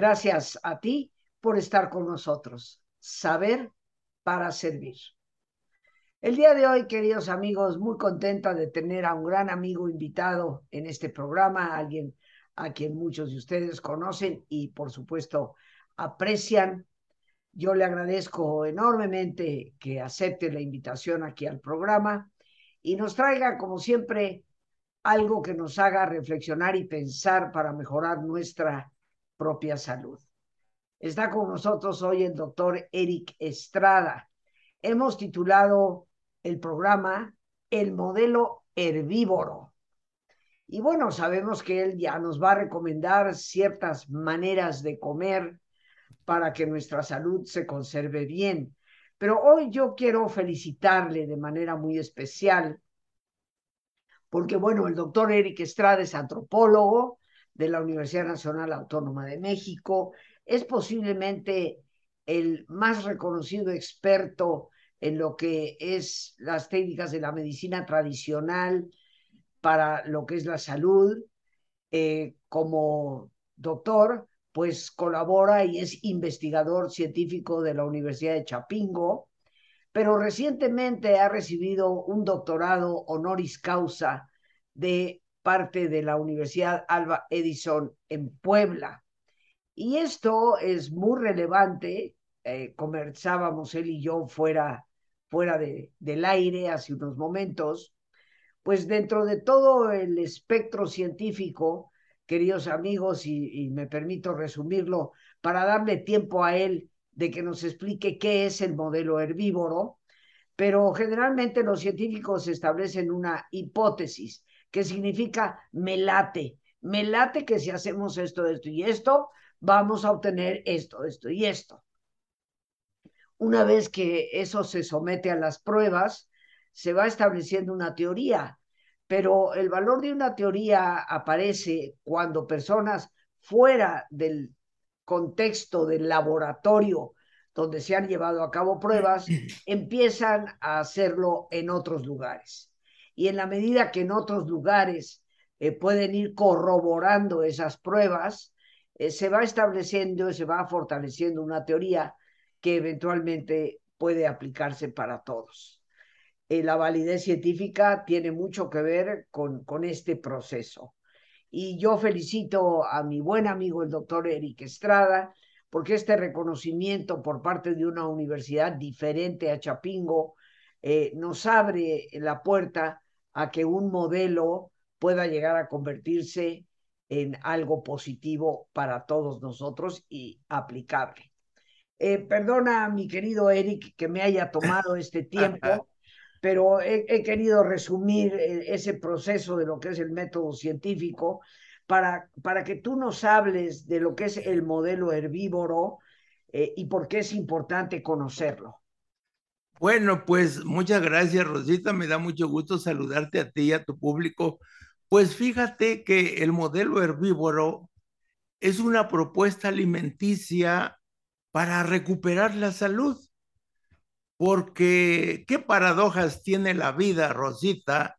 Gracias a ti por estar con nosotros. Saber para servir. El día de hoy, queridos amigos, muy contenta de tener a un gran amigo invitado en este programa, alguien a quien muchos de ustedes conocen y por supuesto aprecian. Yo le agradezco enormemente que acepte la invitación aquí al programa y nos traiga, como siempre, algo que nos haga reflexionar y pensar para mejorar nuestra propia salud. Está con nosotros hoy el doctor Eric Estrada. Hemos titulado el programa El modelo herbívoro. Y bueno, sabemos que él ya nos va a recomendar ciertas maneras de comer para que nuestra salud se conserve bien. Pero hoy yo quiero felicitarle de manera muy especial porque bueno, el doctor Eric Estrada es antropólogo de la Universidad Nacional Autónoma de México, es posiblemente el más reconocido experto en lo que es las técnicas de la medicina tradicional para lo que es la salud. Eh, como doctor, pues colabora y es investigador científico de la Universidad de Chapingo pero recientemente ha recibido un doctorado honoris causa de parte de la Universidad Alba Edison en Puebla. Y esto es muy relevante. Eh, conversábamos él y yo fuera, fuera de, del aire hace unos momentos. Pues dentro de todo el espectro científico, queridos amigos, y, y me permito resumirlo para darle tiempo a él de que nos explique qué es el modelo herbívoro, pero generalmente los científicos establecen una hipótesis que significa me late, me late que si hacemos esto, esto y esto, vamos a obtener esto, esto y esto. Una vez que eso se somete a las pruebas, se va estableciendo una teoría, pero el valor de una teoría aparece cuando personas fuera del contexto del laboratorio donde se han llevado a cabo pruebas, empiezan a hacerlo en otros lugares. Y en la medida que en otros lugares eh, pueden ir corroborando esas pruebas, eh, se va estableciendo se va fortaleciendo una teoría que eventualmente puede aplicarse para todos. Eh, la validez científica tiene mucho que ver con, con este proceso. Y yo felicito a mi buen amigo el doctor Eric Estrada, porque este reconocimiento por parte de una universidad diferente a Chapingo eh, nos abre la puerta a que un modelo pueda llegar a convertirse en algo positivo para todos nosotros y aplicable. Eh, perdona, mi querido Eric, que me haya tomado este tiempo, pero he, querido resumir eh, ese proceso de lo que es el método científico para, para que tú nos hables de lo que es el modelo herbívoro eh, y por qué es importante conocerlo. Bueno, pues muchas gracias, Rosita. Me da mucho gusto saludarte a ti y a tu público. Pues fíjate que el modelo herbívoro es una propuesta alimenticia para recuperar la salud porque qué paradojas tiene la vida, Rosita.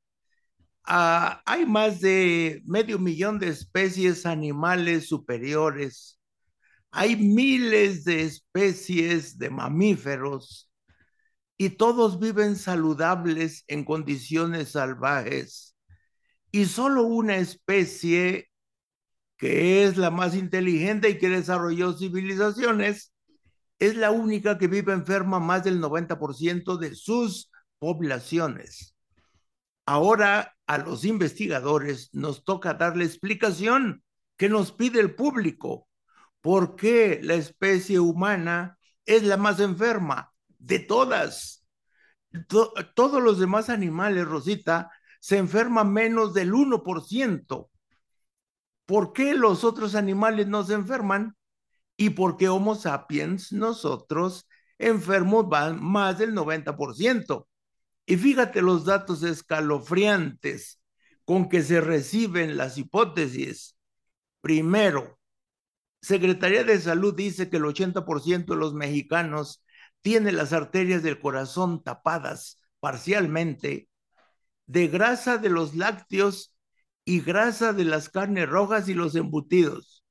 Ah, hay más de medio millón de especies animales superiores. Hay miles de especies de mamíferos y todos viven saludables en condiciones salvajes. Y solo una especie que es la más inteligente y que desarrolló civilizaciones, es la única que vive enferma más del 90% de sus poblaciones. Ahora a los investigadores nos toca darle explicación que nos pide el público. ¿Por qué la especie humana es la más enferma de todas? Todos los demás animales, Rosita, se enferman menos del 1%. ¿Por qué los otros animales no se enferman? y porque Homo sapiens nosotros enfermos van más del 90%. Y fíjate los datos escalofriantes con que se reciben las hipótesis. Primero, Secretaría de Salud dice que el 80% de los mexicanos tiene las arterias del corazón tapadas parcialmente de grasa de los lácteos y grasa de las carnes rojas y los embutidos.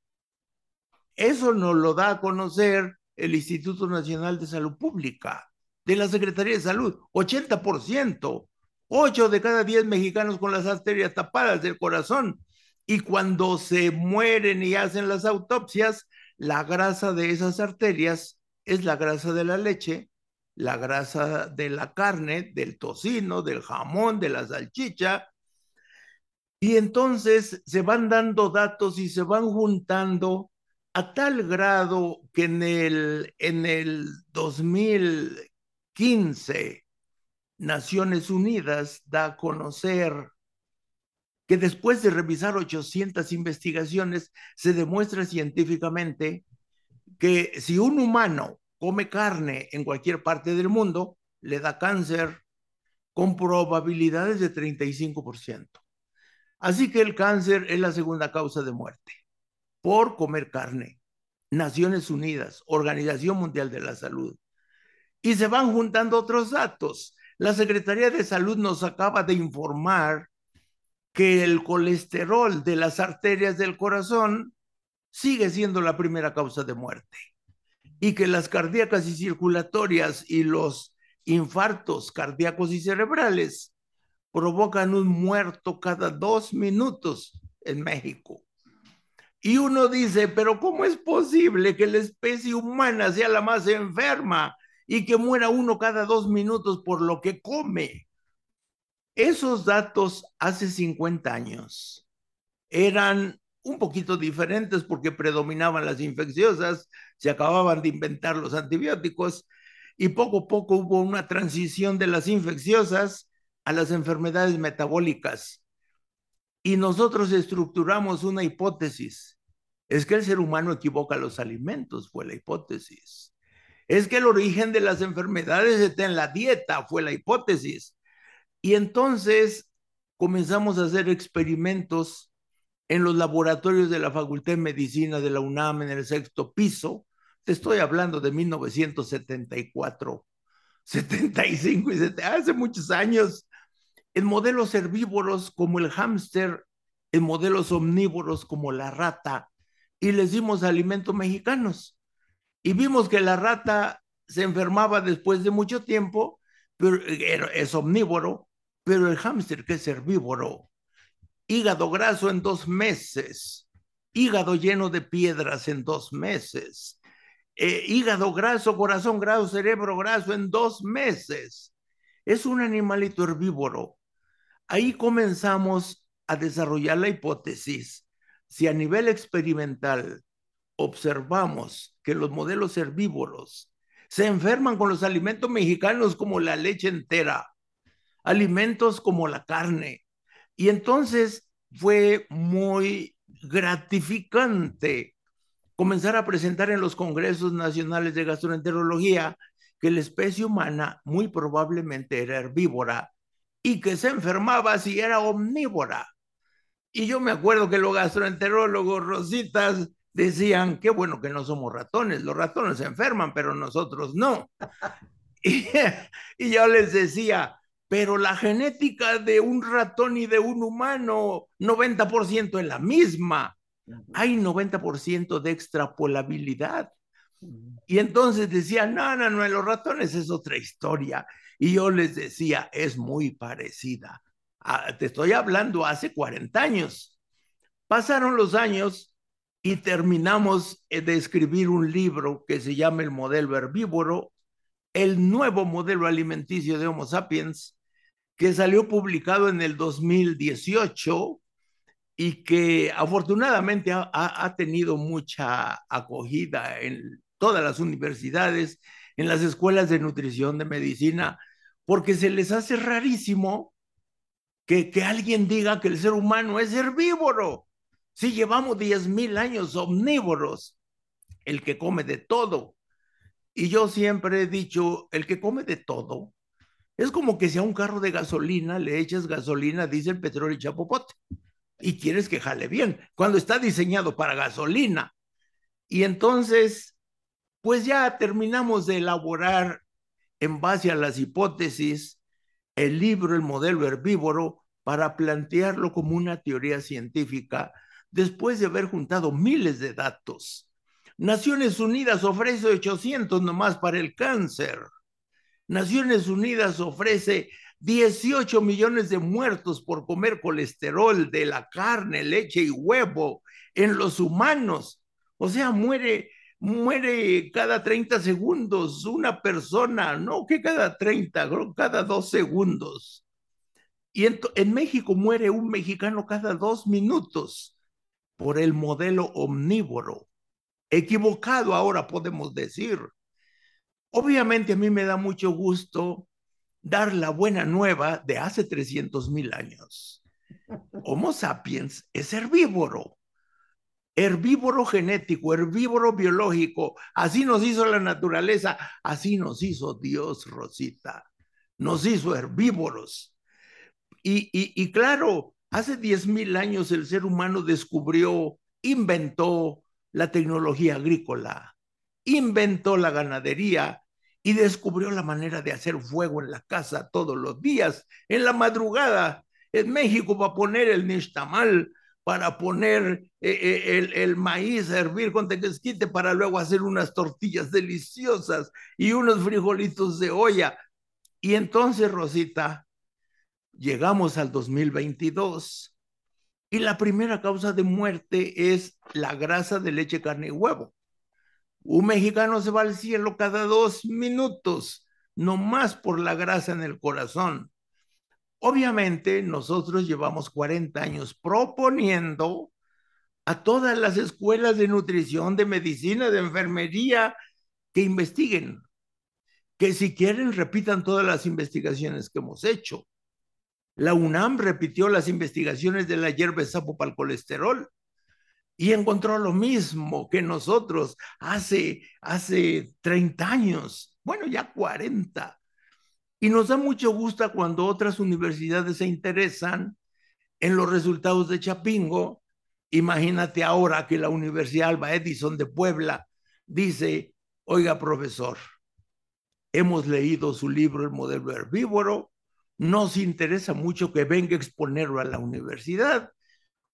Eso nos lo da a conocer el Instituto Nacional de Salud Pública, de la Secretaría de Salud, 80%, 8 de cada 10 mexicanos con las arterias tapadas del corazón. Y cuando se mueren y hacen las autopsias, la grasa de esas arterias es la grasa de la leche, la grasa de la carne, del tocino, del jamón, de la salchicha. Y entonces se van dando datos y se van juntando a tal grado que en el, en el 2015 Naciones Unidas da a conocer que después de revisar 800 investigaciones se demuestra científicamente que si un humano come carne en cualquier parte del mundo, le da cáncer con probabilidades de 35%. Así que el cáncer es la segunda causa de muerte por comer carne. Naciones Unidas, Organización Mundial de la Salud. Y se van juntando otros datos. La Secretaría de Salud nos acaba de informar que el colesterol de las arterias del corazón sigue siendo la primera causa de muerte y que las cardíacas y circulatorias y los infartos cardíacos y cerebrales provocan un muerto cada dos minutos en México. Y uno dice, pero ¿cómo es posible que la especie humana sea la más enferma y que muera uno cada dos minutos por lo que come? Esos datos hace 50 años eran un poquito diferentes porque predominaban las infecciosas, se acababan de inventar los antibióticos y poco a poco hubo una transición de las infecciosas a las enfermedades metabólicas. Y nosotros estructuramos una hipótesis. Es que el ser humano equivoca los alimentos, fue la hipótesis. Es que el origen de las enfermedades está en la dieta, fue la hipótesis. Y entonces comenzamos a hacer experimentos en los laboratorios de la Facultad de Medicina de la UNAM en el sexto piso. Te estoy hablando de 1974, 75 y 70, hace muchos años, en modelos herbívoros como el hámster, en modelos omnívoros como la rata, y les dimos alimentos mexicanos. Y vimos que la rata se enfermaba después de mucho tiempo, pero es omnívoro, pero el hámster, que es herbívoro, hígado graso en dos meses, hígado lleno de piedras en dos meses, eh, hígado graso, corazón graso, cerebro graso en dos meses. Es un animalito herbívoro. Ahí comenzamos a desarrollar la hipótesis. Si a nivel experimental observamos que los modelos herbívoros se enferman con los alimentos mexicanos como la leche entera, alimentos como la carne, y entonces fue muy gratificante comenzar a presentar en los congresos nacionales de gastroenterología que la especie humana muy probablemente era herbívora y que se enfermaba si era omnívora. Y yo me acuerdo que los gastroenterólogos rositas decían, qué bueno que no somos ratones, los ratones se enferman, pero nosotros no. y, y yo les decía, pero la genética de un ratón y de un humano, 90% es la misma. Hay 90% de extrapolabilidad. Y entonces decían, no, no, no, los ratones es otra historia. Y yo les decía, es muy parecida. Ah, te estoy hablando hace 40 años. Pasaron los años y terminamos eh, de escribir un libro que se llama El modelo herbívoro, el nuevo modelo alimenticio de Homo sapiens, que salió publicado en el 2018 y que afortunadamente ha, ha, tenido mucha acogida en todas las universidades, en las escuelas de nutrición, de medicina, porque se les hace rarísimo que, que alguien diga que el ser humano es herbívoro. Si llevamos 10.000 años omnívoros, el que come de todo. Y yo siempre he dicho, el que come de todo es como que si a un carro de gasolina le echas gasolina, diésel, petróleo y chapopote. Y quieres que jale bien, cuando está diseñado para gasolina. Y entonces, pues ya terminamos de elaborar en base a las hipótesis el libro, el modelo herbívoro, para plantearlo como una teoría científica después de haber juntado miles de datos. Naciones Unidas ofrece 800 nomás para el cáncer. Naciones Unidas ofrece 18 millones de muertos por comer colesterol de la carne, leche y huevo en los humanos. O sea, muere, muere cada 30 segundos una persona, no que cada 30, cada dos segundos. Y en, en México muere un mexicano cada dos minutos por el modelo omnívoro. Equivocado ahora podemos decir. Obviamente a mí me da mucho gusto dar la buena nueva de hace 300 mil años. Homo sapiens es herbívoro, herbívoro genético, herbívoro biológico. Así nos hizo la naturaleza, así nos hizo Dios, Rosita. Nos hizo herbívoros. Y, y, claro, hace 10 mil años el ser humano descubrió, inventó la tecnología agrícola, inventó la ganadería y descubrió la manera de hacer fuego en la casa todos los días, en la madrugada. En México para poner el nixtamal, para poner eh, eh, el, el, maíz a hervir con tequesquite para luego hacer unas tortillas deliciosas y unos frijolitos de olla. Y entonces, Rosita, llegamos al 2022 y la primera causa de muerte es la grasa de leche, carne y huevo. Un mexicano se va al cielo cada dos minutos, no más por la grasa en el corazón. Obviamente, nosotros llevamos 40 años proponiendo a todas las escuelas de nutrición, de medicina, de enfermería, que investiguen, que si quieren repitan todas las investigaciones que hemos hecho. La UNAM repitió las investigaciones de la hierba sapo para el colesterol y encontró lo mismo que nosotros hace, hace 30 años, bueno, ya 40. Y nos da mucho gusto cuando otras universidades se interesan en los resultados de Chapingo. Imagínate ahora que la Universidad Alba Edison de Puebla dice, oiga, profesor, hemos leído su libro El modelo herbívoro, nos interesa mucho que venga a exponerlo a la universidad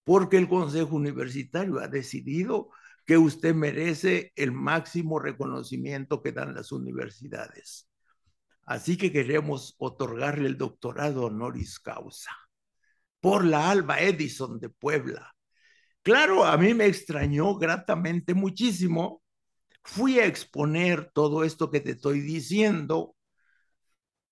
porque el Consejo Universitario ha decidido que usted merece el máximo reconocimiento que dan las universidades. Así que queremos otorgarle el doctorado honoris causa por la Alba Edison de Puebla. Claro, a mí me extrañó gratamente muchísimo. Fui a exponer todo esto que te estoy diciendo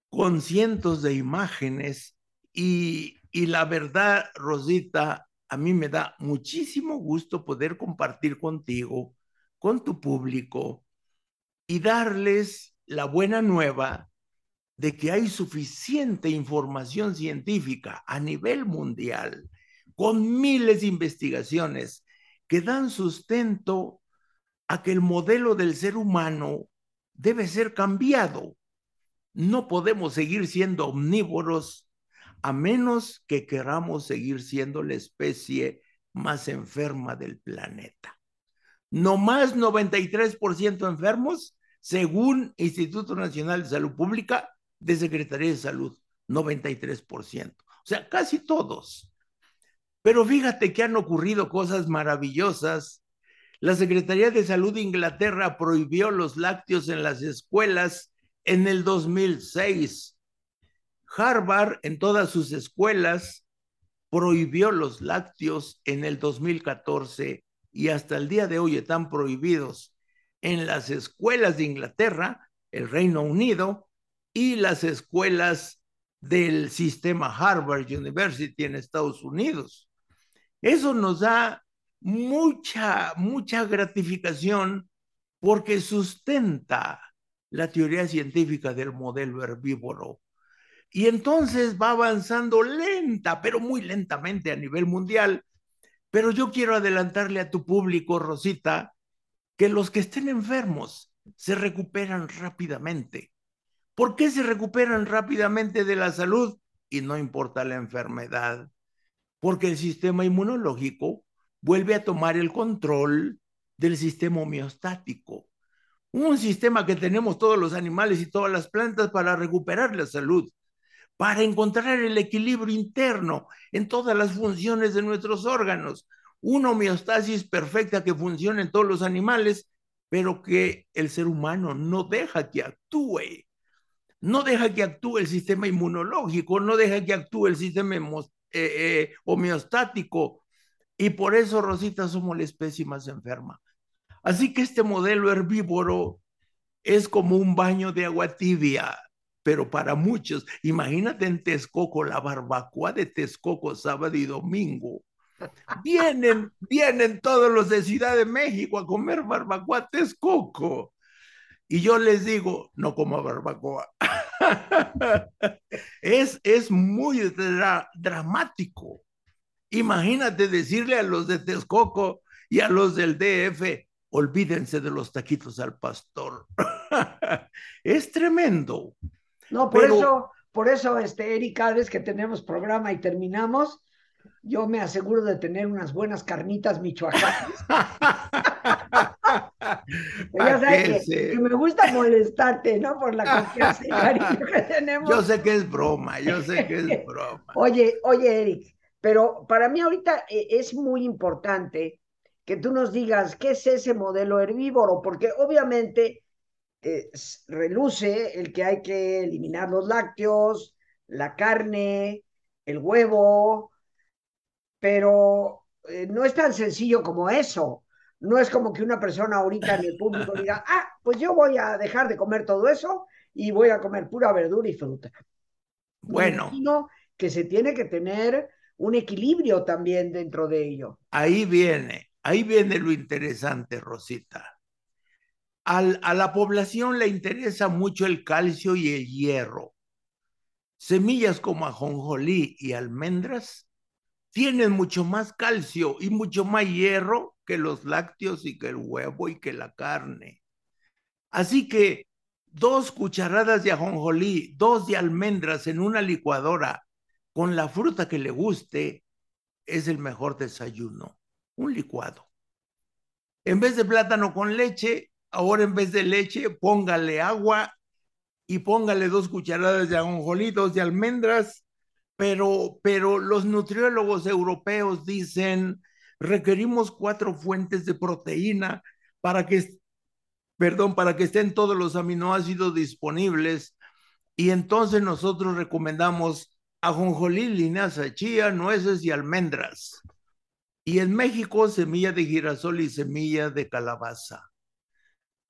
con cientos de imágenes y, y la verdad, Rosita, a mí me da muchísimo gusto poder compartir contigo, con tu público y darles la buena nueva de que hay suficiente información científica a nivel mundial, con miles de investigaciones que dan sustento a que el modelo del ser humano debe ser cambiado. No podemos seguir siendo omnívoros a menos que queramos seguir siendo la especie más enferma del planeta. No más 93% enfermos, según Instituto Nacional de Salud Pública de Secretaría de Salud, 93%. O sea, casi todos. Pero fíjate que han ocurrido cosas maravillosas. La Secretaría de Salud de Inglaterra prohibió los lácteos en las escuelas en el 2006 Harvard en todas sus escuelas prohibió los lácteos en el 2014 y hasta el día de hoy están prohibidos en las escuelas de Inglaterra, el Reino Unido y las escuelas del sistema Harvard University en Estados Unidos. Eso nos da mucha, mucha gratificación porque sustenta la teoría científica del modelo herbívoro y entonces va avanzando lenta, pero muy lentamente a nivel mundial. Pero yo quiero adelantarle a tu público, Rosita, que los que estén enfermos se recuperan rápidamente. ¿Por qué se recuperan rápidamente de la salud? Y no importa la enfermedad, porque el sistema inmunológico vuelve a tomar el control del sistema homeostático, un sistema que tenemos todos los animales y todas las plantas para recuperar la salud para encontrar el equilibrio interno en todas las funciones de nuestros órganos. Una homeostasis perfecta que funciona en todos los animales pero que el ser humano no deja que actúe. No deja que actúe el sistema inmunológico, no deja que actúe el sistema eh, eh, homeostático. Y por eso, Rosita, somos la especie más enferma. Así que este modelo herbívoro es como un baño de agua tibia, pero para muchos, imagínate en Texcoco, la barbacoa de Texcoco sábado y domingo. Vienen, vienen todos los de Ciudad de México a comer barbacoa Texcoco. Y yo les digo, no como barbacoa. es, es muy dramático. Imagínate decirle a los de Texcoco y a los del DF, olvídense de los taquitos al pastor. es tremendo. No, por eso, por eso, este, Eric, cada vez que tenemos programa y terminamos, yo me aseguro de tener unas buenas carnitas michoacanas. ya sabes que, me gusta molestarte, ¿no? Por la confianza y cariño que tenemos. Yo sé que es broma, yo sé que es broma. oye, oye, Eric, pero para mí ahorita eh, es muy importante que tú nos digas qué es ese modelo herbívoro, porque obviamente eh, reluce el que hay que eliminar los lácteos, la carne, el huevo, pero eh, no es tan sencillo como eso. No es como que una persona ahorita en el público diga, ah, pues yo voy a dejar de comer todo eso y voy a comer pura verdura y fruta. Bueno. Sino que se tiene que tener un equilibrio también dentro de ello. Ahí viene, ahí viene lo interesante, Rosita. A la población le interesa mucho el calcio y el hierro. Semillas como ajonjolí y almendras tienen mucho más calcio y mucho más hierro que los lácteos y que el huevo y que la carne. Así que dos cucharadas de ajonjolí, dos de almendras en una licuadora con la fruta que le guste es el mejor desayuno, un licuado. En vez de plátano con leche, ahora en vez de leche, póngale agua y póngale dos cucharadas de ajonjolí, dos de almendras pero, pero los nutriólogos europeos dicen, requerimos cuatro fuentes de proteína para que, perdón, para que estén todos los aminoácidos disponibles. Y entonces nosotros recomendamos ajonjolí, linaza, chía, nueces y almendras. Y en México, semilla de girasol y semilla de calabaza.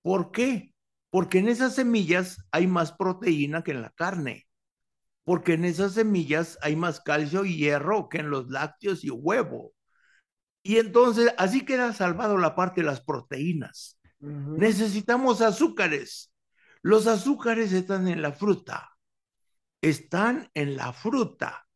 ¿Por qué? Porque en esas semillas hay más proteína que en la carne porque en esas semillas hay más calcio y hierro que en los lácteos y huevo. Y entonces así queda salvado la parte de las proteínas. Necesitamos azúcares. Los azúcares están en la fruta. Están en la fruta.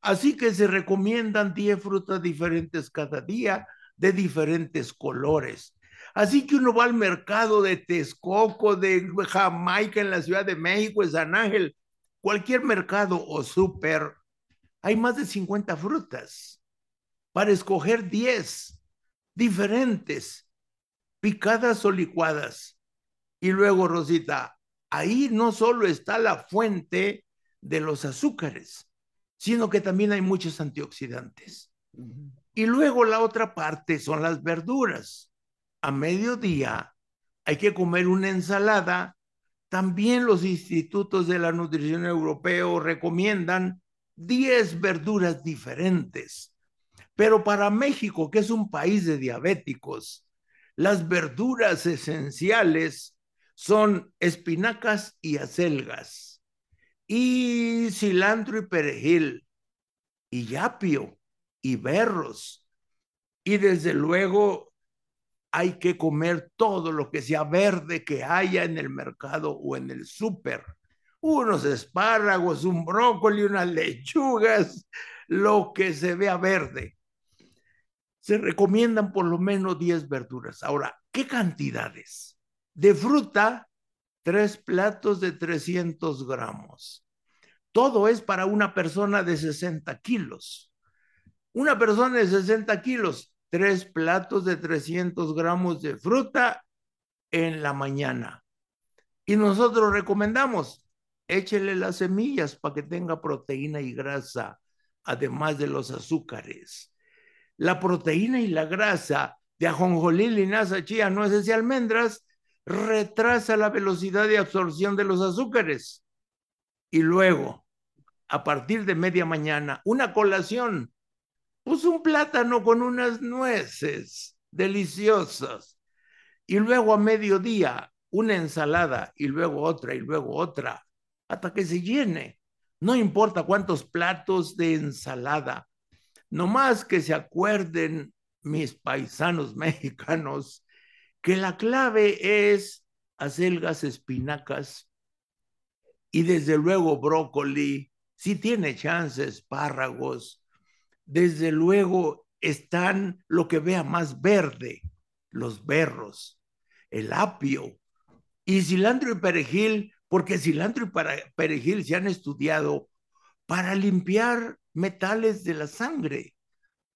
Así que se recomiendan 10 frutas diferentes cada día de diferentes colores. Así que uno va al mercado de Texcoco, de Jamaica en la Ciudad de México, de San Ángel, cualquier mercado o súper, hay más de 50 frutas para escoger 10 diferentes, picadas o licuadas. Y luego, Rosita, ahí no solo está la fuente de los azúcares, sino que también hay muchos antioxidantes. Y luego la otra parte son las verduras. A mediodía hay que comer una ensalada también los institutos de la nutrición europeo recomiendan 10 verduras diferentes. Pero para México, que es un país de diabéticos, las verduras esenciales son espinacas y acelgas, y cilantro y perejil, y apio, y berros, y desde luego hay que comer todo lo que sea verde que haya en el mercado o en el súper. Unos espárragos, un brócoli, unas lechugas, lo que se vea verde. Se recomiendan por lo menos 10 verduras. Ahora, ¿qué cantidades? De fruta, tres platos de 300 gramos. Todo es para una persona de 60 kilos. Una persona de 60 kilos, tres platos de 300 gramos de fruta en la mañana. Y nosotros recomendamos, échele las semillas para que tenga proteína y grasa, además de los azúcares. La proteína y la grasa de ajonjolí, linaza, chía, nueces y almendras retrasa la velocidad de absorción de los azúcares. Y luego, a partir de media mañana, una colación, pues un plátano con unas nueces deliciosas. Y luego a mediodía, una ensalada y luego otra y luego otra, hasta que se llene. No importa cuántos platos de ensalada, nomás que se acuerden mis paisanos mexicanos que la clave es acelgas, espinacas y desde luego brócoli, si tiene chances, espárragos, desde luego están lo que vea más verde, los berros, el apio y cilantro y perejil, porque cilantro y perejil se han estudiado para limpiar metales de la sangre.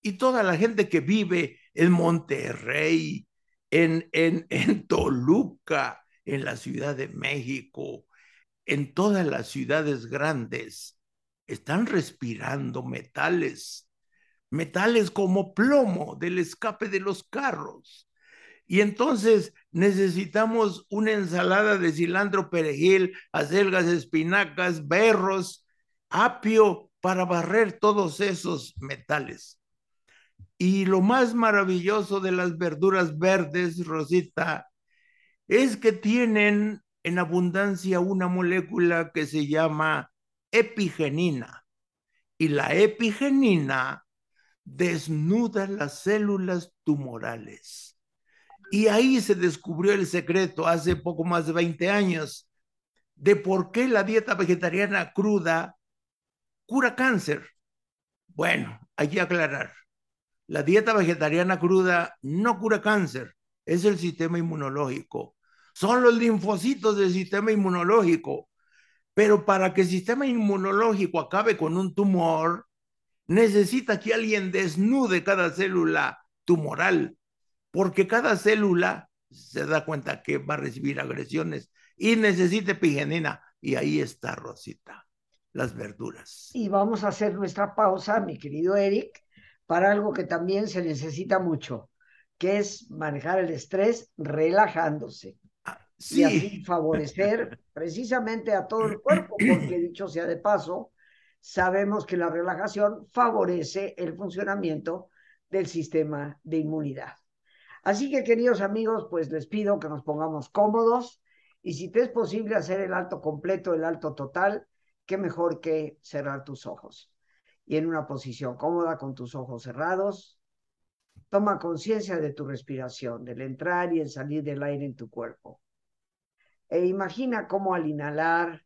Y toda la gente que vive en Monterrey, en, en, en Toluca, en la Ciudad de México, en todas las ciudades grandes, están respirando metales, metales como plomo del escape de los carros. Y entonces necesitamos una ensalada de cilantro, perejil, acelgas, espinacas, berros, apio para barrer todos esos metales. Y lo más maravilloso de las verduras verdes, Rosita, es que tienen en abundancia una molécula que se llama epigenina. Y la epigenina desnuda las células tumorales. Y ahí se descubrió el secreto hace poco más de 20 años de por qué la dieta vegetariana cruda cura cáncer. Bueno, hay que aclarar. La dieta vegetariana cruda no cura cáncer, es el sistema inmunológico. Son los linfocitos del sistema inmunológico. Pero para que el sistema inmunológico acabe con un tumor, necesita que alguien desnude cada célula tumoral, porque cada célula se da cuenta que va a recibir agresiones y necesita epigenina. Y ahí está Rosita, las verduras. Y vamos a hacer nuestra pausa, mi querido Eric, para algo que también se necesita mucho, que es manejar el estrés relajándose. Ah, y así favorecer precisamente a todo el cuerpo, porque dicho sea de paso, sabemos que la relajación favorece el funcionamiento del sistema de inmunidad. Así que, queridos amigos, pues les pido que nos pongamos cómodos y si te es posible hacer el alto completo, el alto total, qué mejor que cerrar tus ojos y en una posición cómoda con tus ojos cerrados. Toma conciencia de tu respiración, del entrar y el salir del aire en tu cuerpo. E imagina cómo al inhalar,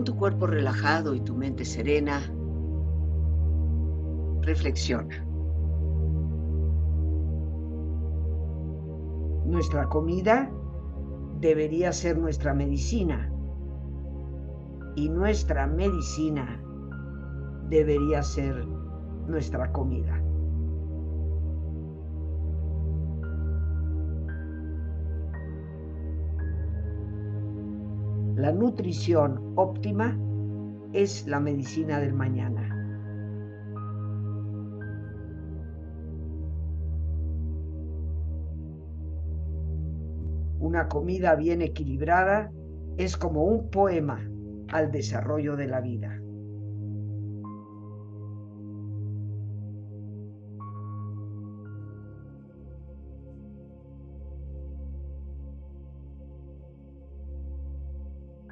Con tu cuerpo relajado y tu mente serena, reflexiona. Nuestra comida debería ser nuestra medicina y nuestra medicina debería ser nuestra comida. La nutrición óptima es la medicina del mañana. Una comida bien equilibrada es como un poema al desarrollo de la vida.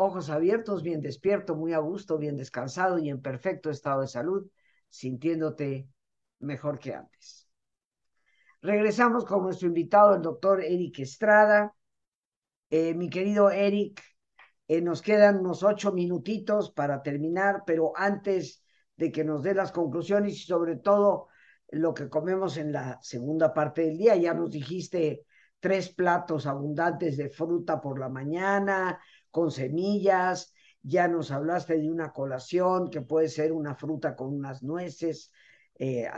Ojos abiertos, bien despierto, muy a gusto, bien descansado y en perfecto estado de salud, sintiéndote mejor que antes. Regresamos con nuestro invitado, el doctor Eric Estrada. Eh, mi querido Eric, eh, nos quedan unos ocho minutitos para terminar, pero antes de que nos dé las conclusiones y sobre todo lo que comemos en la segunda parte del día. Ya nos dijiste tres platos abundantes de fruta por la mañana, con semillas. Ya nos hablaste de una colación que puede ser una fruta con unas nueces, eh,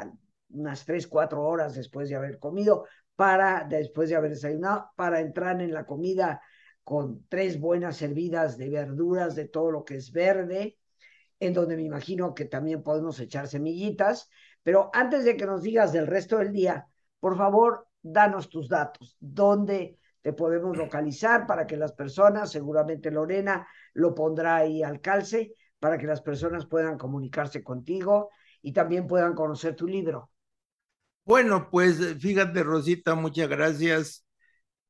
unas tres, cuatro horas después de haber comido, para, después de haber desayunado, para entrar en la comida con tres buenas servidas de verduras, de todo lo que es verde, en donde me imagino que también podemos echar semillitas. Pero antes de que nos digas del resto del día, por favor, danos tus datos. ¿Dónde te podemos localizar para que las personas, seguramente Lorena lo pondrá ahí al calce, para que las personas puedan comunicarse contigo y también puedan conocer tu libro? Bueno, pues fíjate, Rosita, muchas gracias.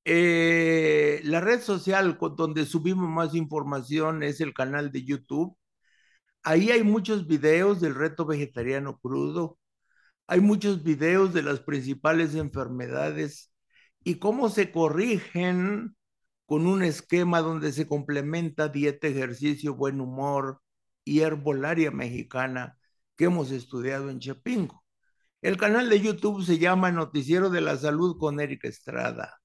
Eh, la red social donde subimos más información es el canal de YouTube Ahí hay muchos videos del reto vegetariano crudo, hay muchos videos de las principales enfermedades y cómo se corrigen con un esquema donde se complementa dieta, ejercicio, buen humor y herbolaria mexicana que hemos estudiado en Chapingo. El canal de YouTube se llama Noticiero de la Salud con Eric Estrada.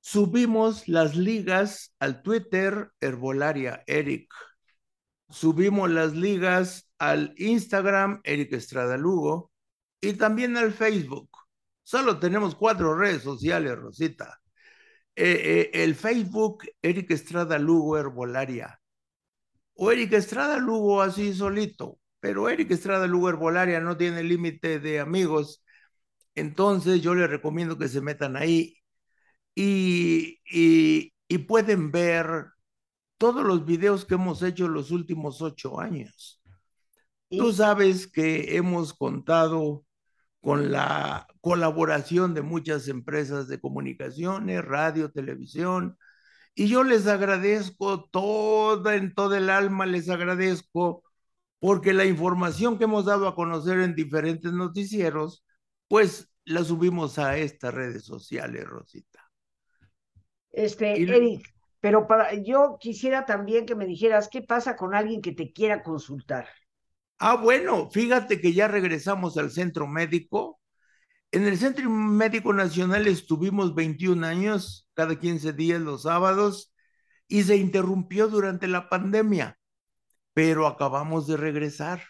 Subimos las ligas al Twitter Herbolaria Eric subimos las ligas al Instagram Eric Estrada Lugo y también al Facebook. Solo tenemos cuatro redes sociales, Rosita. Eh, eh, el Facebook Eric Estrada Lugo Herbolaria o Eric Estrada Lugo así solito, pero Eric Estrada Lugo Herbolaria no tiene límite de amigos, entonces yo les recomiendo que se metan ahí y, y, y pueden ver todos los videos que hemos hecho los últimos ocho años. Tú sabes que hemos contado con la colaboración de muchas empresas de comunicaciones, radio, televisión, y yo les agradezco toda, en todo el alma les agradezco, porque la información que hemos dado a conocer en diferentes noticieros, pues la subimos a estas redes sociales, Rosita. Este, Eric, pero para, yo quisiera también que me dijeras qué pasa con alguien que te quiera consultar. Ah, bueno, fíjate que ya regresamos al centro médico. En el Centro Médico Nacional estuvimos 21 años, cada 15 días los sábados, y se interrumpió durante la pandemia, pero acabamos de regresar.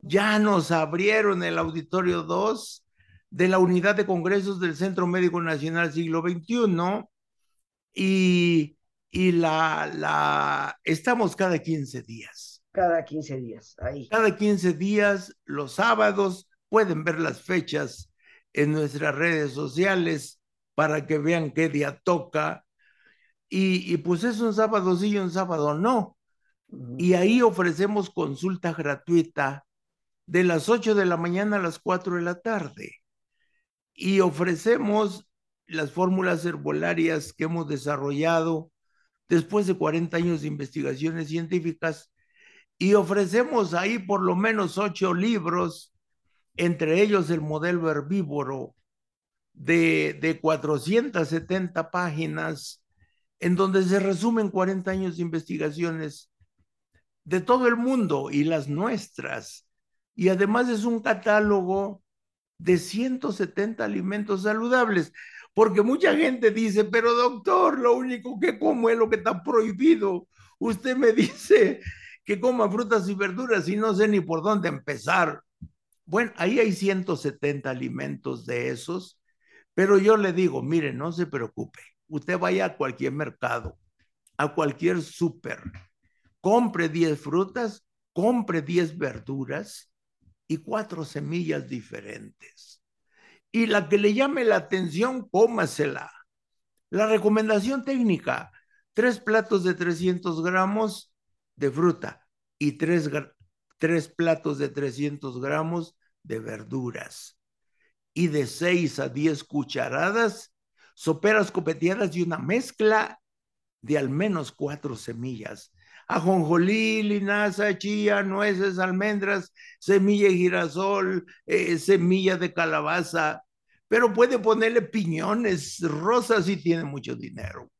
Ya nos abrieron el auditorio 2 de la unidad de congresos del Centro Médico Nacional siglo XXI y y la, la, estamos cada 15 días. Cada 15 días, ahí. Cada 15 días, los sábados, pueden ver las fechas en nuestras redes sociales para que vean qué día toca. Y, y pues es un sábado sí y un sábado no. Y ahí ofrecemos consulta gratuita de las 8 de la mañana a las 4 de la tarde. Y ofrecemos las fórmulas herbolarias que hemos desarrollado después de 40 años de investigaciones científicas y ofrecemos ahí por lo menos ocho libros, entre ellos el modelo herbívoro de, de 470 páginas, en donde se resumen 40 años de investigaciones de todo el mundo y las nuestras. Y además es un catálogo de 170 alimentos saludables. Porque mucha gente dice, pero doctor, lo único que como es lo que está prohibido. Usted me dice que coma frutas y verduras y no sé ni por dónde empezar. Bueno, ahí hay 170 alimentos de esos, pero yo le digo, mire, no se preocupe. Usted vaya a cualquier mercado, a cualquier súper, compre 10 frutas, compre 10 verduras y cuatro semillas diferentes y la que le llame la atención, cómasela. La recomendación técnica, tres platos de 300 gramos de fruta y tres, tres platos de 300 gramos de verduras y de 6 a 10 cucharadas soperas copeteadas y una mezcla de al menos cuatro semillas. Ajonjolí, linaza, chía, nueces, almendras, semilla de girasol, eh, semilla de calabaza, pero puede ponerle piñones, rosas si tiene mucho dinero.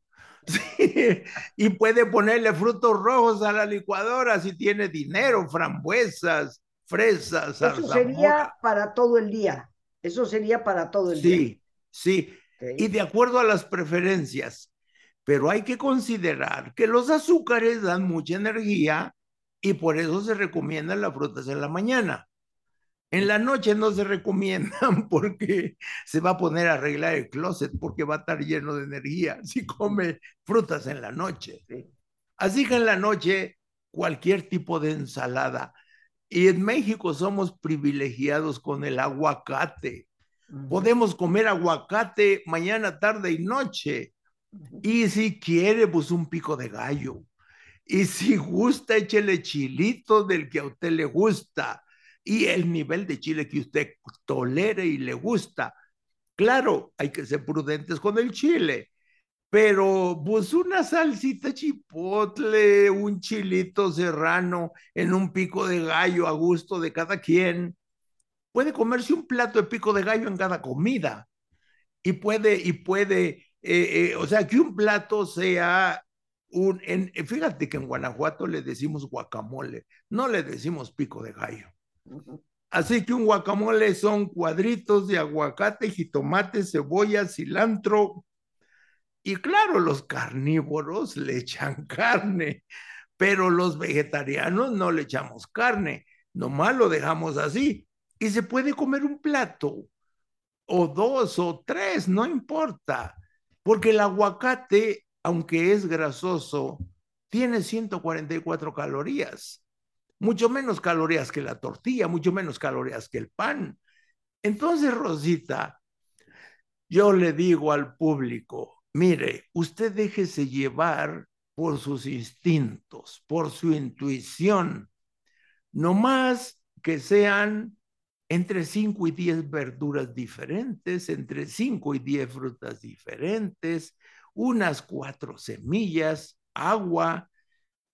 Sí, y puede ponerle frutos rojos a la licuadora si tiene dinero, frambuesas, fresas. Eso sería para todo el día. Eso sería para todo el día. Sí, sí. Y de acuerdo a las preferencias. Pero hay que considerar que los azúcares dan mucha energía y por eso se recomiendan las frutas en la mañana. En la noche no se recomiendan porque se va a poner a arreglar el closet porque va a estar lleno de energía si come frutas en la noche. Así que en la noche cualquier tipo de ensalada. Y en México somos privilegiados con el aguacate. Podemos comer aguacate mañana, tarde y noche. Y si quiere, pues un pico de gallo. Y si gusta, échele chilito del que a usted le gusta. Y el nivel de chile que usted tolere y le gusta. Claro, hay que ser prudentes con el chile. Pero pues una salsita chipotle, un chilito serrano en un pico de gallo a gusto de cada quien puede comerse un plato de pico de gallo en cada comida y puede, y puede, eh, eh, o sea, que un plato sea un, en, fíjate que en Guanajuato le decimos guacamole, no le decimos pico de gallo. Así que un guacamole son cuadritos de aguacate, jitomate, cebolla, cilantro. Y claro, los carnívoros le echan carne, pero los vegetarianos no le echamos carne, nomás lo dejamos así y se puede comer un plato o dos o tres, no importa, porque el aguacate, aunque es grasoso, tiene 144 calorías, mucho menos calorías que la tortilla, mucho menos calorías que el pan. Entonces, Rosita, yo le digo al público, mire, usted déjese llevar por sus instintos, por su intuición, no más que sean entre 5 y 10 verduras diferentes, entre 5 y 10 frutas diferentes, unas cuatro semillas, agua,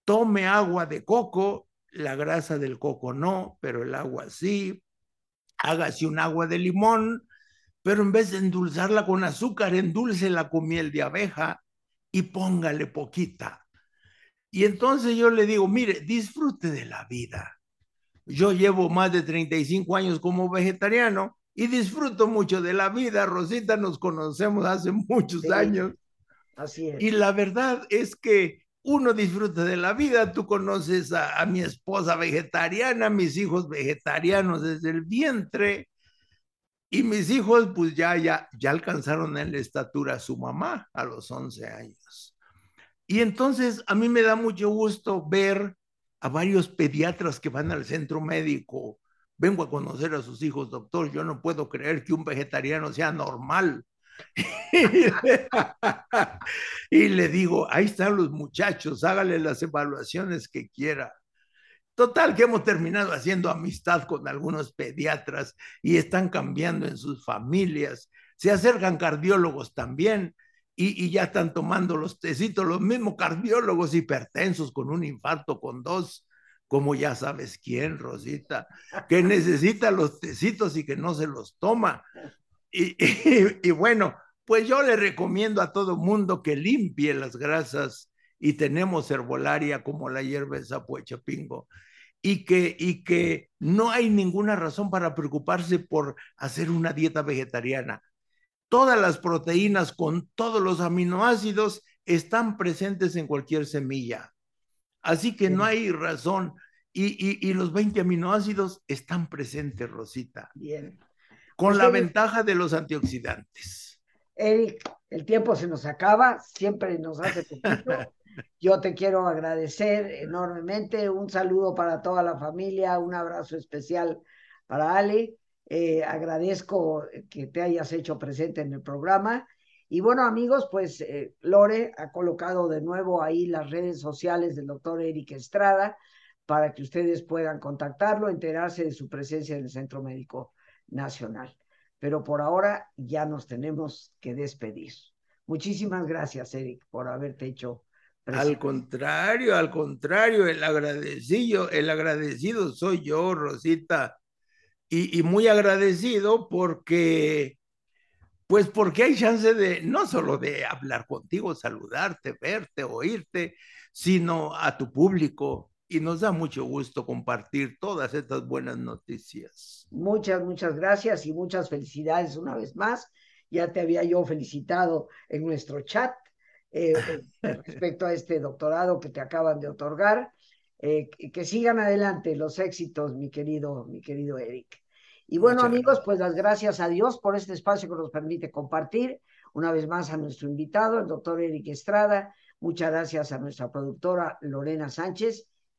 tome agua de coco, la grasa del coco no, pero el agua sí, hágase un agua de limón, pero en vez de endulzarla con azúcar, endúlcela con miel de abeja y póngale poquita. Y entonces yo le digo, mire, disfrute de la vida yo llevo más de 35 años como vegetariano y disfruto mucho de la vida. Rosita, nos conocemos hace muchos años. Así es. Y la verdad es que uno disfruta de la vida. Tú conoces a, mi esposa vegetariana, mis hijos vegetarianos desde el vientre. Y mis hijos, pues ya, ya, ya alcanzaron en la estatura a su mamá a los 11 años. Y entonces a mí me da mucho gusto ver a varios pediatras que van al centro médico. Vengo a conocer a sus hijos, doctor. Yo no puedo creer que un vegetariano sea normal. y le digo, ahí están los muchachos, hágale las evaluaciones que quiera. Total, que hemos terminado haciendo amistad con algunos pediatras y están cambiando en sus familias. Se acercan cardiólogos también y, ya están tomando los tecitos, los mismos cardiólogos hipertensos con un infarto, con dos, como ya sabes quién, Rosita, que necesita los tecitos y que no se los toma. Y, y, bueno, pues yo le recomiendo a todo mundo que limpie las grasas y tenemos herbolaria como la hierba de sapo pingo y que, y que no hay ninguna razón para preocuparse por hacer una dieta vegetariana todas las proteínas con todos los aminoácidos están presentes en cualquier semilla. Así que no hay razón. Y, los 20 aminoácidos están presentes, Rosita. Bien. Con la ventaja de los antioxidantes. Eric, el tiempo se nos acaba, siempre nos hace poquito. Yo te quiero agradecer enormemente. Un saludo para toda la familia, un abrazo especial para Ale. Eh, agradezco que te hayas hecho presente en el programa Y bueno, amigos, pues eh, Lore ha colocado de nuevo ahí las redes sociales del doctor Eric Estrada para que ustedes puedan contactarlo, enterarse de su presencia en el Centro Médico Nacional. Pero por ahora ya nos tenemos que despedir. Muchísimas gracias, Eric, por haberte hecho. Al contrario, al contrario, el agradecido, el agradecido soy yo, Rosita, y, y muy agradecido porque pues porque hay chance de no solo de hablar contigo, saludarte, verte, oírte, sino a tu público. Y nos da mucho gusto compartir todas estas buenas noticias. Muchas, muchas gracias y muchas felicidades una vez más. Ya te había yo felicitado en nuestro chat eh, eh respecto a este doctorado que te acaban de otorgar. Eh, que sigan adelante los éxitos, mi querido, mi querido Eric. Y bueno, amigos, pues las gracias a Dios por este espacio que nos permite compartir. Una vez más a nuestro invitado, el doctor Eric Estrada. Muchas gracias a nuestra productora Lorena Sánchez